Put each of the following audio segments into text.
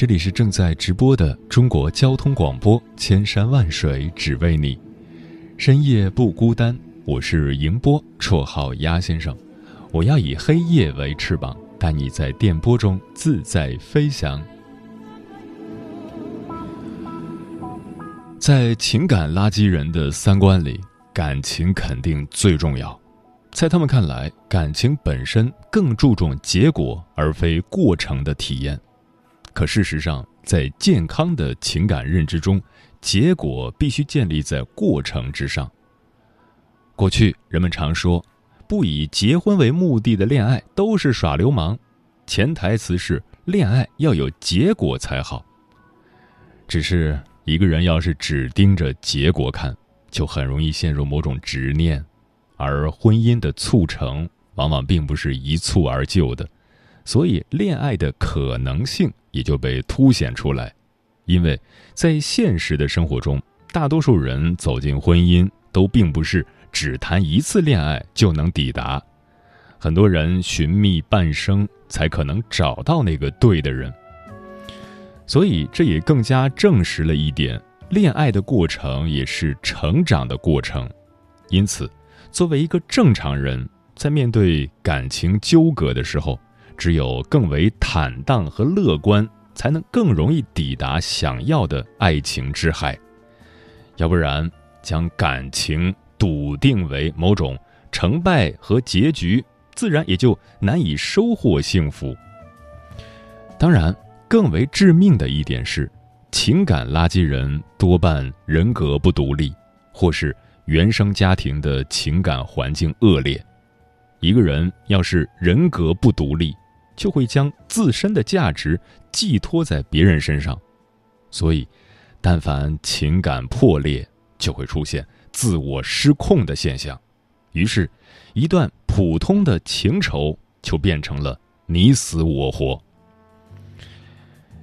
这里是正在直播的中国交通广播《千山万水只为你》，深夜不孤单。我是迎波，绰号鸭先生。我要以黑夜为翅膀，带你在电波中自在飞翔。在情感垃圾人的三观里，感情肯定最重要。在他们看来，感情本身更注重结果而非过程的体验。可事实上，在健康的情感认知中，结果必须建立在过程之上。过去人们常说，不以结婚为目的的恋爱都是耍流氓，潜台词是恋爱要有结果才好。只是一个人要是只盯着结果看，就很容易陷入某种执念。而婚姻的促成往往并不是一蹴而就的，所以恋爱的可能性也就被凸显出来。因为在现实的生活中，大多数人走进婚姻都并不是只谈一次恋爱就能抵达，很多人寻觅半生才可能找到那个对的人。所以这也更加证实了一点：恋爱的过程也是成长的过程。因此。作为一个正常人，在面对感情纠葛的时候，只有更为坦荡和乐观，才能更容易抵达想要的爱情之海。要不然，将感情笃定为某种成败和结局，自然也就难以收获幸福。当然，更为致命的一点是，情感垃圾人多半人格不独立，或是。原生家庭的情感环境恶劣，一个人要是人格不独立，就会将自身的价值寄托在别人身上，所以，但凡情感破裂，就会出现自我失控的现象，于是，一段普通的情仇就变成了你死我活。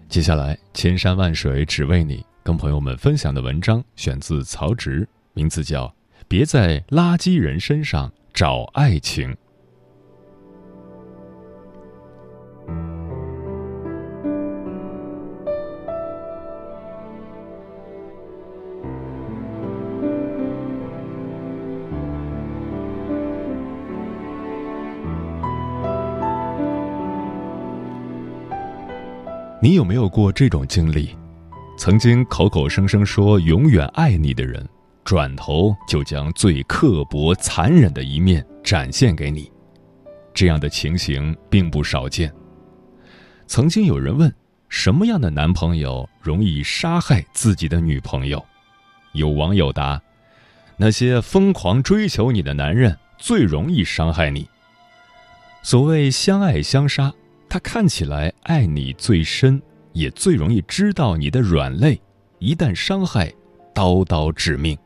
接下来，千山万水只为你，跟朋友们分享的文章选自曹植，名字叫。别在垃圾人身上找爱情。你有没有过这种经历？曾经口口声声说永远爱你的人。转头就将最刻薄、残忍的一面展现给你，这样的情形并不少见。曾经有人问：什么样的男朋友容易杀害自己的女朋友？有网友答：那些疯狂追求你的男人最容易伤害你。所谓相爱相杀，他看起来爱你最深，也最容易知道你的软肋，一旦伤害，刀刀致命。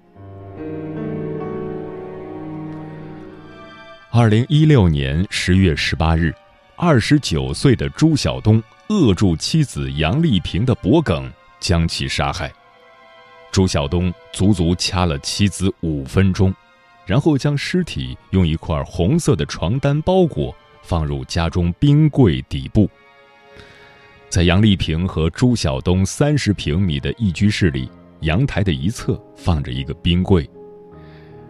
二零一六年十月十八日，二十九岁的朱晓东扼住妻子杨丽萍的脖颈，将其杀害。朱晓东足足掐了妻子五分钟，然后将尸体用一块红色的床单包裹，放入家中冰柜底部。在杨丽萍和朱晓东三十平米的一居室里，阳台的一侧放着一个冰柜。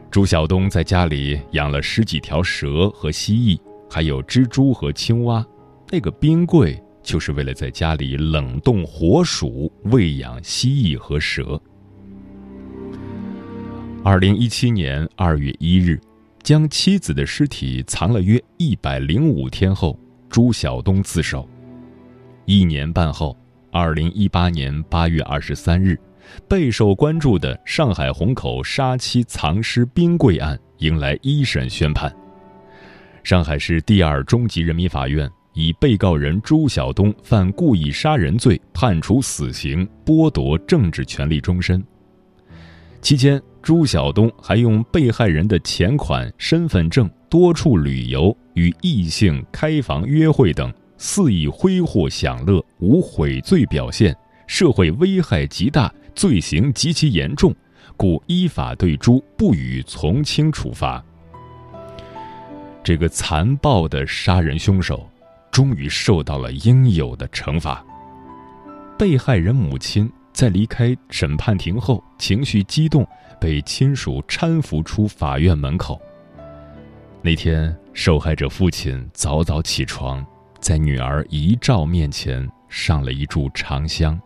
朱晓东在家里养了十几条蛇和蜥蜴，还有蜘蛛和青蛙。那个冰柜就是为了在家里冷冻活鼠、喂养蜥蜴和蛇。二零一七年二月一日，将妻子的尸体藏了约一百零五天后，朱晓东自首。一年半后，二零一八年八月二十三日。备受关注的上海虹口杀妻藏尸冰柜案迎来一审宣判。上海市第二中级人民法院以被告人朱晓东犯故意杀人罪判处死刑，剥夺政治权利终身。期间，朱晓东还用被害人的钱款、身份证、多处旅游、与异性开房约会等，肆意挥霍享乐，无悔罪表现，社会危害极大，罪行极其严重，故依法对朱不予从轻处罚。这个残暴的杀人凶手，终于受到了应有的惩罚。被害人母亲。在离开审判庭后，情绪激动，被亲属搀扶出法院门口。那天，受害者父亲早早起床，在女儿遗照面前上了一炷长香。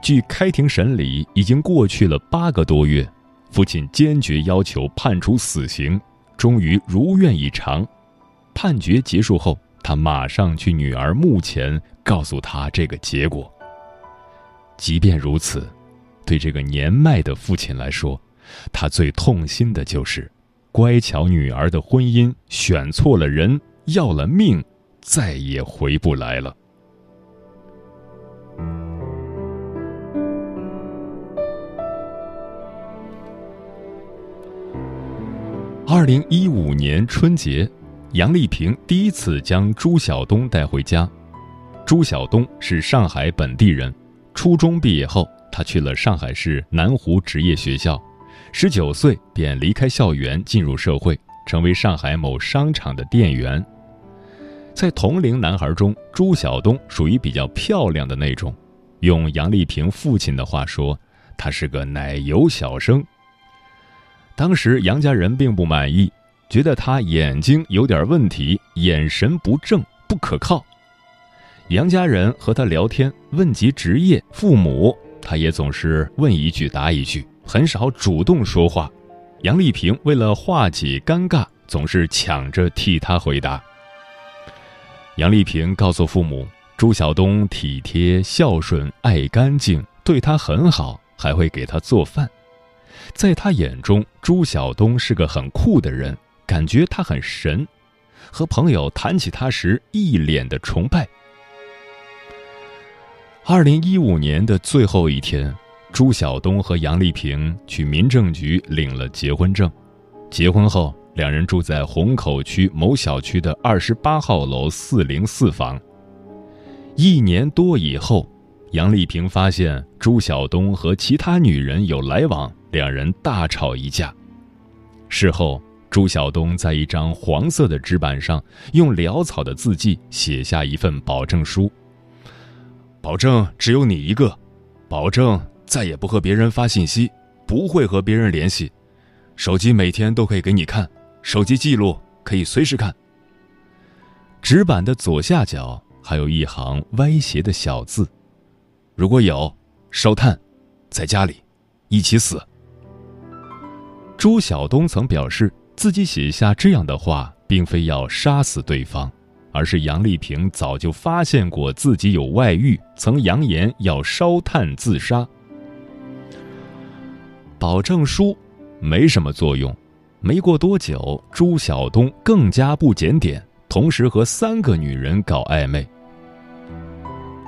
距开庭审理已经过去了八个多月，父亲坚决要求判处死刑，终于如愿以偿。判决结束后，他马上去女儿墓前，告诉她这个结果。即便如此，对这个年迈的父亲来说，他最痛心的就是，乖巧女儿的婚姻选错了人，要了命，再也回不来了。二零一五年春节，杨丽萍第一次将朱晓东带回家。朱晓东是上海本地人。初中毕业后，他去了上海市南湖职业学校，十九岁便离开校园进入社会，成为上海某商场的店员。在同龄男孩中，朱晓东属于比较漂亮的那种，用杨丽萍父亲的话说，他是个奶油小生。当时杨家人并不满意，觉得他眼睛有点问题，眼神不正，不可靠。杨家人和他聊天，问及职业、父母，他也总是问一句答一句，很少主动说话。杨丽萍为了化解尴尬，总是抢着替他回答。杨丽萍告诉父母，朱晓东体贴、孝顺、爱干净，对他很好，还会给他做饭。在他眼中，朱晓东是个很酷的人，感觉他很神。和朋友谈起他时，一脸的崇拜。二零一五年的最后一天，朱晓东和杨丽萍去民政局领了结婚证。结婚后，两人住在虹口区某小区的二十八号楼四零四房。一年多以后，杨丽萍发现朱晓东和其他女人有来往，两人大吵一架。事后，朱晓东在一张黄色的纸板上用潦草的字迹写下一份保证书。保证只有你一个，保证再也不和别人发信息，不会和别人联系，手机每天都可以给你看，手机记录可以随时看。纸板的左下角还有一行歪斜的小字：“如果有烧炭，在家里一起死。”朱晓东曾表示，自己写下这样的话，并非要杀死对方。而是杨丽萍早就发现过自己有外遇，曾扬言要烧炭自杀。保证书没什么作用，没过多久，朱晓东更加不检点，同时和三个女人搞暧昧。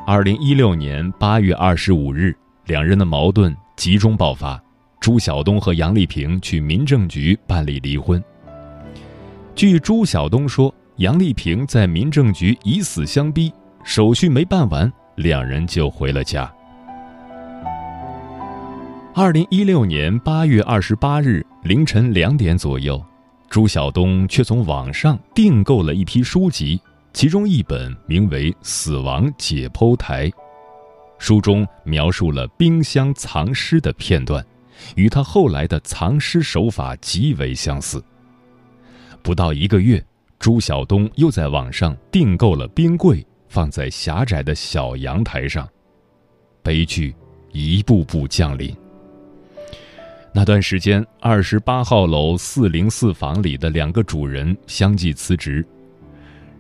二零一六年八月二十五日，两人的矛盾集中爆发，朱晓东和杨丽萍去民政局办理离婚。据朱晓东说。杨丽萍在民政局以死相逼，手续没办完，两人就回了家。二零一六年八月二十八日凌晨两点左右，朱晓东却从网上订购了一批书籍，其中一本名为《死亡解剖台》，书中描述了冰箱藏尸的片段，与他后来的藏尸手法极为相似。不到一个月。朱晓东又在网上订购了冰柜，放在狭窄的小阳台上。悲剧一步步降临。那段时间，二十八号楼四零四房里的两个主人相继辞职。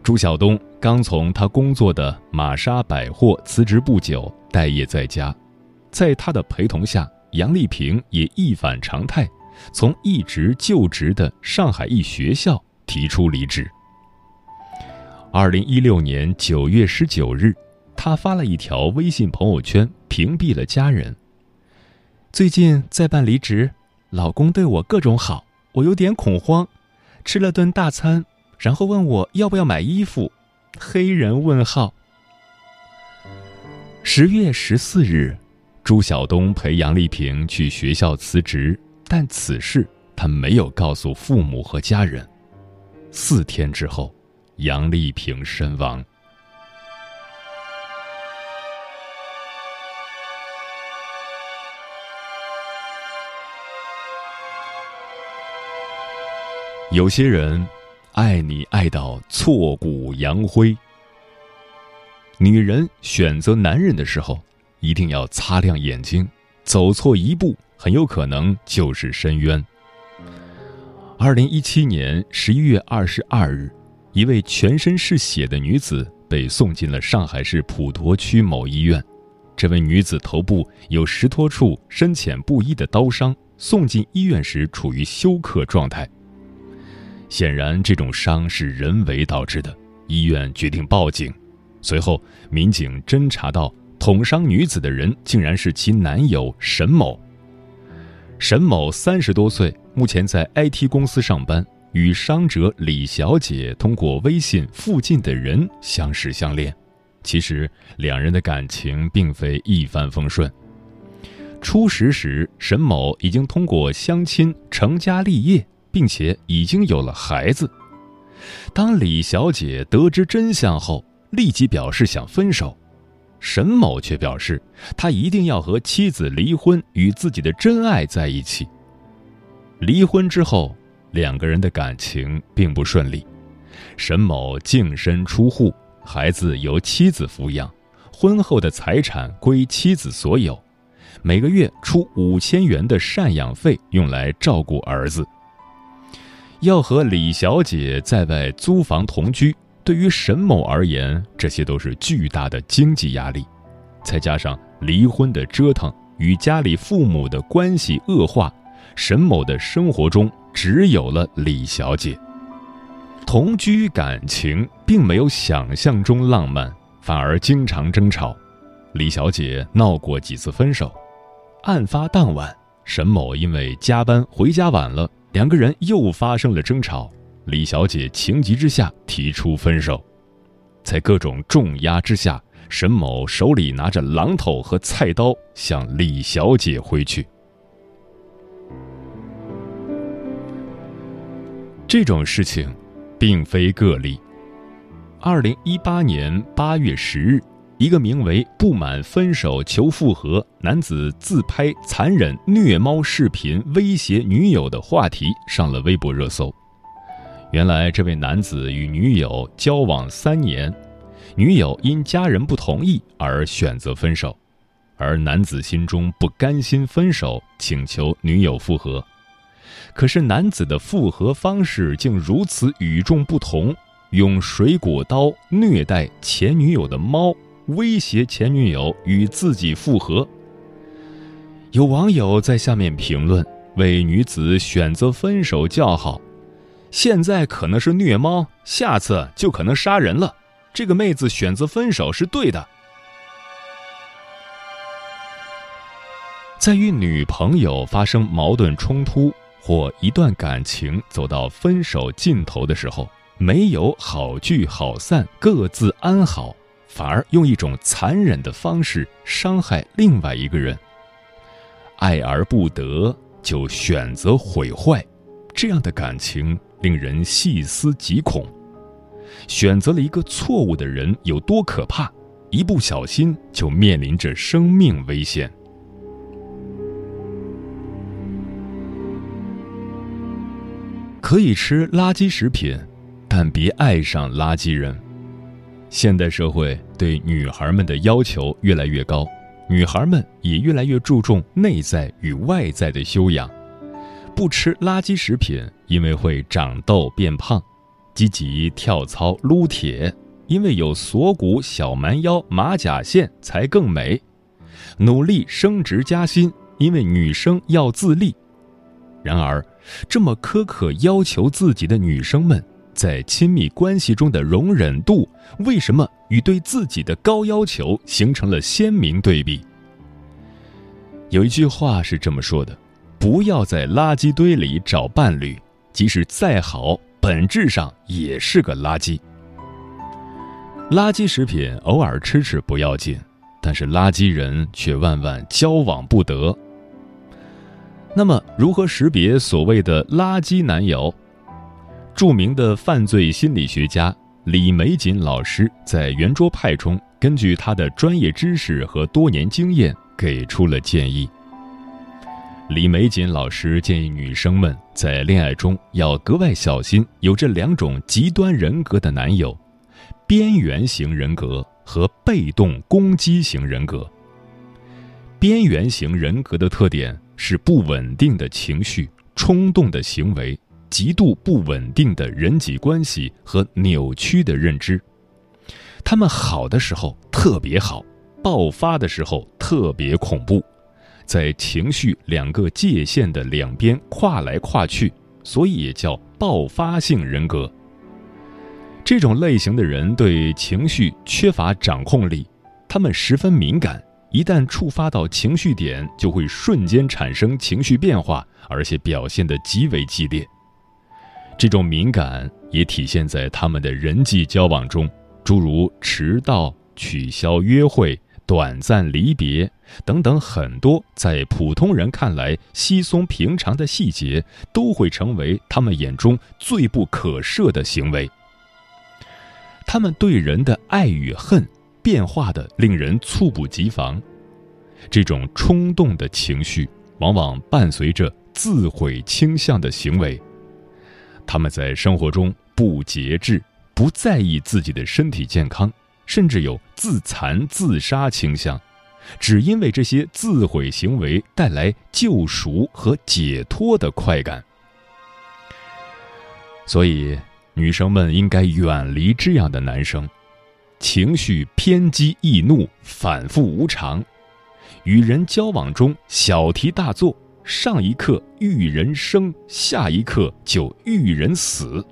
朱晓东刚从他工作的玛莎百货辞职不久，待业在家。在他的陪同下，杨丽萍也一反常态，从一直就职的上海一学校。提出离职。二零一六年九月十九日，她发了一条微信朋友圈，屏蔽了家人。最近在办离职，老公对我各种好，我有点恐慌。吃了顿大餐，然后问我要不要买衣服，黑人问号。十月十四日，朱晓东陪杨丽萍去学校辞职，但此事他没有告诉父母和家人。四天之后，杨丽萍身亡。有些人，爱你爱到挫骨扬灰。女人选择男人的时候，一定要擦亮眼睛，走错一步，很有可能就是深渊。二零一七年十一月二十二日，一位全身是血的女子被送进了上海市普陀区某医院。这位女子头部有十多处深浅不一的刀伤，送进医院时处于休克状态。显然，这种伤是人为导致的。医院决定报警。随后，民警侦查到捅伤女子的人竟然是其男友沈某。沈某三十多岁，目前在 IT 公司上班，与伤者李小姐通过微信“附近的人”相识相恋。其实，两人的感情并非一帆风顺。初识时，沈某已经通过相亲成家立业。并且已经有了孩子。当李小姐得知真相后，立即表示想分手。沈某却表示，他一定要和妻子离婚，与自己的真爱在一起。离婚之后，两个人的感情并不顺利。沈某净身出户，孩子由妻子抚养，婚后的财产归妻子所有，每个月出五千元的赡养费用来照顾儿子。要和李小姐在外租房同居，对于沈某而言，这些都是巨大的经济压力。再加上离婚的折腾，与家里父母的关系恶化，沈某的生活中只有了李小姐。同居感情并没有想象中浪漫，反而经常争吵。李小姐闹过几次分手。案发当晚，沈某因为加班回家晚了。两个人又发生了争吵，李小姐情急之下提出分手，在各种重压之下，沈某手里拿着榔头和菜刀向李小姐挥去。这种事情并非个例。二零一八年八月十日。一个名为“不满分手求复合”男子自拍残忍虐猫视频威胁女友的话题上了微博热搜。原来，这位男子与女友交往三年，女友因家人不同意而选择分手，而男子心中不甘心分手，请求女友复合。可是，男子的复合方式竟如此与众不同，用水果刀虐待前女友的猫。威胁前女友与自己复合。有网友在下面评论，为女子选择分手叫好。现在可能是虐猫，下次就可能杀人了。这个妹子选择分手是对的。在与女朋友发生矛盾冲突或一段感情走到分手尽头的时候，没有好聚好散，各自安好。反而用一种残忍的方式伤害另外一个人，爱而不得就选择毁坏，这样的感情令人细思极恐。选择了一个错误的人有多可怕，一不小心就面临着生命危险。可以吃垃圾食品，但别爱上垃圾人。现代社会对女孩们的要求越来越高，女孩们也越来越注重内在与外在的修养，不吃垃圾食品，因为会长痘变胖；积极跳操撸铁，因为有锁骨、小蛮腰、马甲线才更美；努力升职加薪，因为女生要自立。然而，这么苛刻要求自己的女生们。在亲密关系中的容忍度，为什么与对自己的高要求形成了鲜明对比？有一句话是这么说的：“不要在垃圾堆里找伴侣，即使再好，本质上也是个垃圾。”垃圾食品偶尔吃吃不要紧，但是垃圾人却万万交往不得。那么，如何识别所谓的垃圾男友？著名的犯罪心理学家李玫瑾老师在圆桌派中，根据他的专业知识和多年经验，给出了建议。李玫瑾老师建议女生们在恋爱中要格外小心有这两种极端人格的男友：边缘型人格和被动攻击型人格。边缘型人格的特点。是不稳定的情绪、冲动的行为、极度不稳定的人际关系和扭曲的认知。他们好的时候特别好，爆发的时候特别恐怖，在情绪两个界限的两边跨来跨去，所以也叫爆发性人格。这种类型的人对情绪缺乏掌控力，他们十分敏感。一旦触发到情绪点，就会瞬间产生情绪变化，而且表现得极为激烈。这种敏感也体现在他们的人际交往中，诸如迟到、取消约会、短暂离别等等，很多在普通人看来稀松平常的细节，都会成为他们眼中最不可赦的行为。他们对人的爱与恨。变化的令人猝不及防，这种冲动的情绪往往伴随着自毁倾向的行为。他们在生活中不节制，不在意自己的身体健康，甚至有自残自杀倾向，只因为这些自毁行为带来救赎和解脱的快感。所以，女生们应该远离这样的男生。情绪偏激易怒，反复无常，与人交往中小题大做，上一刻遇人生，下一刻就遇人死。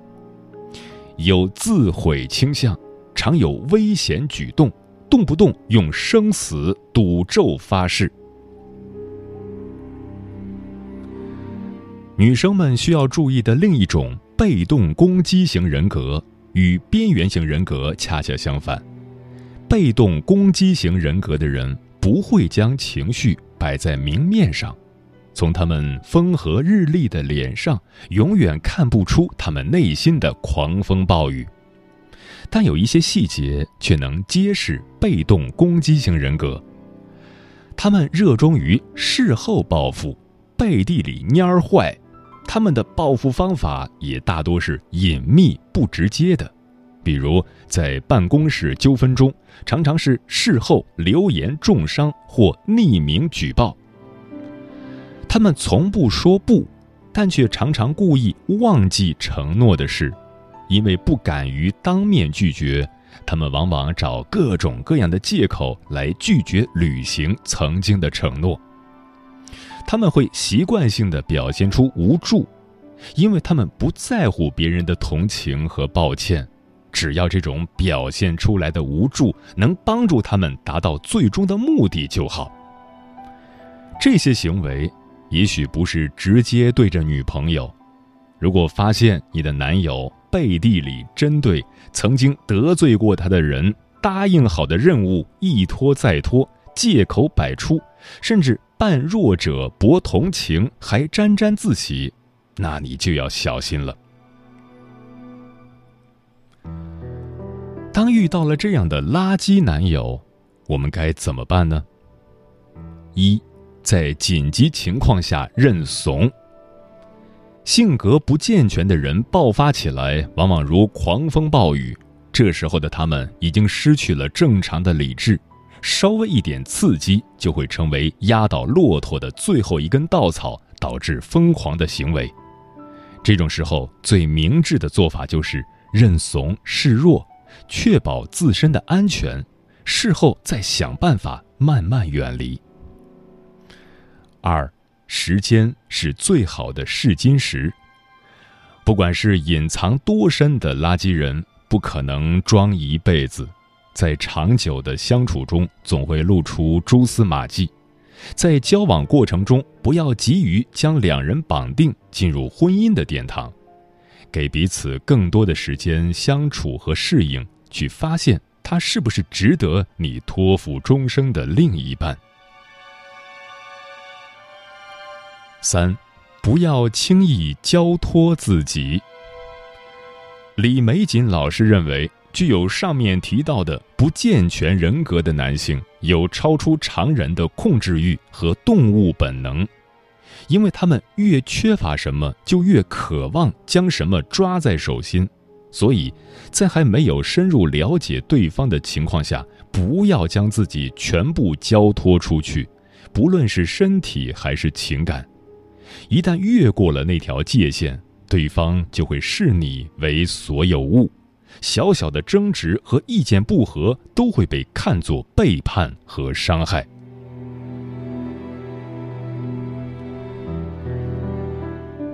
有自毁倾向，常有危险举动，动不动用生死赌咒发誓。女生们需要注意的另一种被动攻击型人格。与边缘型人格恰恰相反，被动攻击型人格的人不会将情绪摆在明面上，从他们风和日丽的脸上永远看不出他们内心的狂风暴雨，但有一些细节却能揭示被动攻击型人格。他们热衷于事后报复，背地里蔫坏。他们的报复方法也大多是隐秘不直接的，比如在办公室纠纷中，常常是事后留言重伤或匿名举报。他们从不说不，但却常常故意忘记承诺的事，因为不敢于当面拒绝，他们往往找各种各样的借口来拒绝履行曾经的承诺。他们会习惯性的表现出无助，因为他们不在乎别人的同情和抱歉，只要这种表现出来的无助能帮助他们达到最终的目的就好。这些行为也许不是直接对着女朋友，如果发现你的男友背地里针对曾经得罪过他的人，答应好的任务一拖再拖，借口百出，甚至。扮弱者博同情，还沾沾自喜，那你就要小心了。当遇到了这样的垃圾男友，我们该怎么办呢？一，在紧急情况下认怂。性格不健全的人爆发起来，往往如狂风暴雨，这时候的他们已经失去了正常的理智。稍微一点刺激，就会成为压倒骆驼的最后一根稻草，导致疯狂的行为。这种时候，最明智的做法就是认怂示弱，确保自身的安全，事后再想办法慢慢远离。二，时间是最好的试金石。不管是隐藏多深的垃圾人，不可能装一辈子，在长久的相处中，总会露出蛛丝马迹。在交往过程中，不要急于将两人绑定进入婚姻的殿堂，给彼此更多的时间相处和适应，去发现他是不是值得你托付终生的另一半。三，不要轻易交托自己。李玫瑾老师认为。具有上面提到的不健全人格的男性，有超出常人的控制欲和动物本能，因为他们越缺乏什么，就越渴望将什么抓在手心，所以，在还没有深入了解对方的情况下，不要将自己全部交托出去，不论是身体还是情感，一旦越过了那条界限，对方就会视你为所有物。小小的争执和意见不合都会被看作背叛和伤害。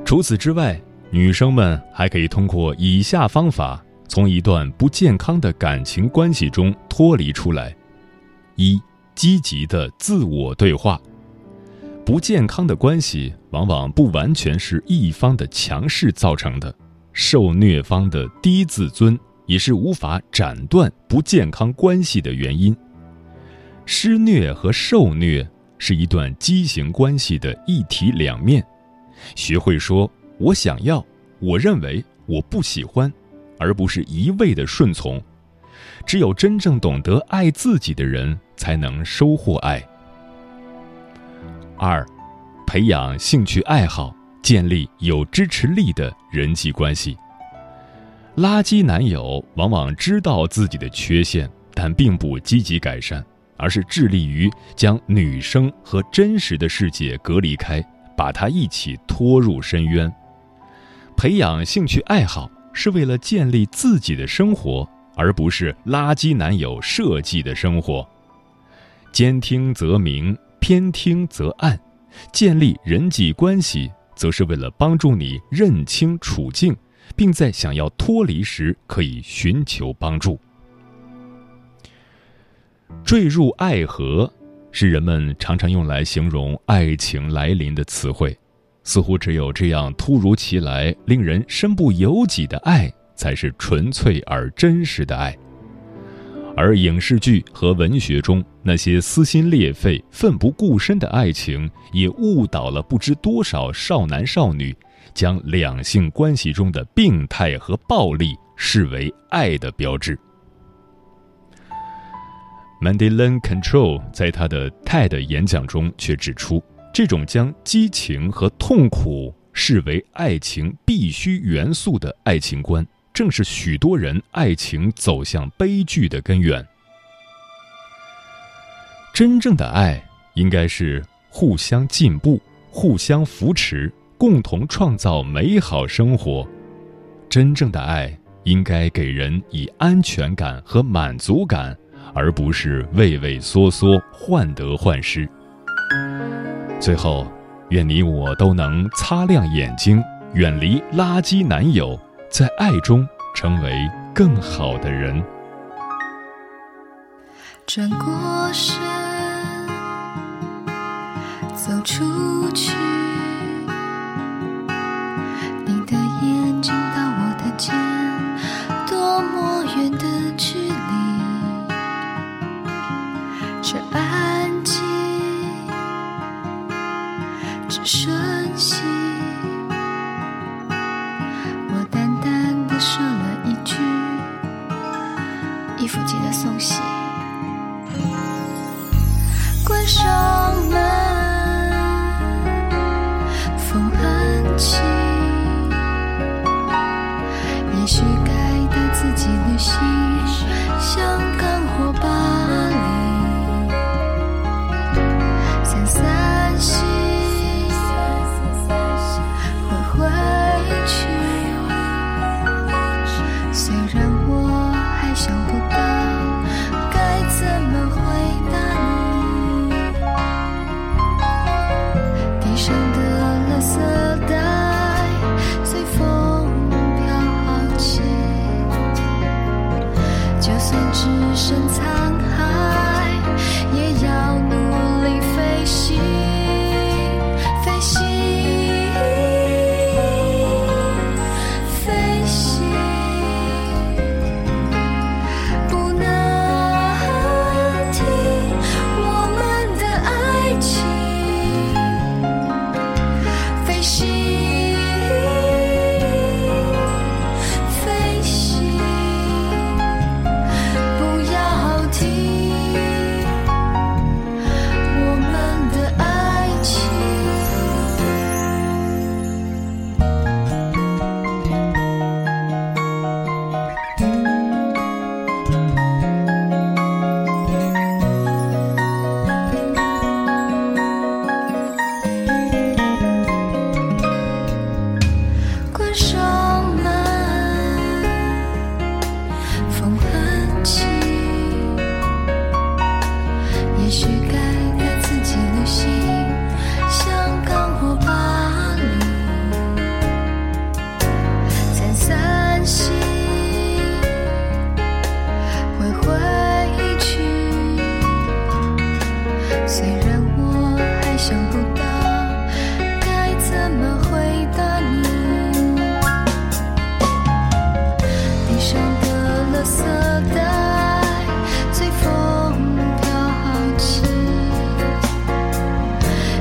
除此之外，女生们还可以通过以下方法从一段不健康的感情关系中脱离出来：一、积极的自我对话。不健康的关系往往不完全是一方的强势造成的，受虐方的低自尊。也是无法斩断不健康关系的原因。施虐和受虐是一段畸形关系的一体两面。学会说“我想要”“我认为”“我不喜欢”，而不是一味的顺从。只有真正懂得爱自己的人，才能收获爱。二，培养兴趣爱好，建立有支持力的人际关系。垃圾男友往往知道自己的缺陷，但并不积极改善，而是致力于将女生和真实的世界隔离开，把她一起拖入深渊。培养兴趣爱好是为了建立自己的生活，而不是垃圾男友设计的生活。兼听则明，偏听则暗。建立人际关系，则是为了帮助你认清处境。并在想要脱离时可以寻求帮助。坠入爱河是人们常常用来形容爱情来临的词汇，似乎只有这样突如其来、令人身不由己的爱，才是纯粹而真实的爱。而影视剧和文学中那些撕心裂肺、奋不顾身的爱情，也误导了不知多少少男少女。将两性关系中的病态和暴力视为爱的标志。Mandela Control 在他的 TED 演讲中却指出，这种将激情和痛苦视为爱情必须元素的爱情观，正是许多人爱情走向悲剧的根源。真正的爱应该是互相进步、互相扶持。共同创造美好生活，真正的爱应该给人以安全感和满足感，而不是畏畏缩缩、患得患失。最后，愿你我都能擦亮眼睛，远离垃圾男友，在爱中成为更好的人。转过身，走出去。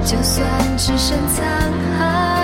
就算只剩残骸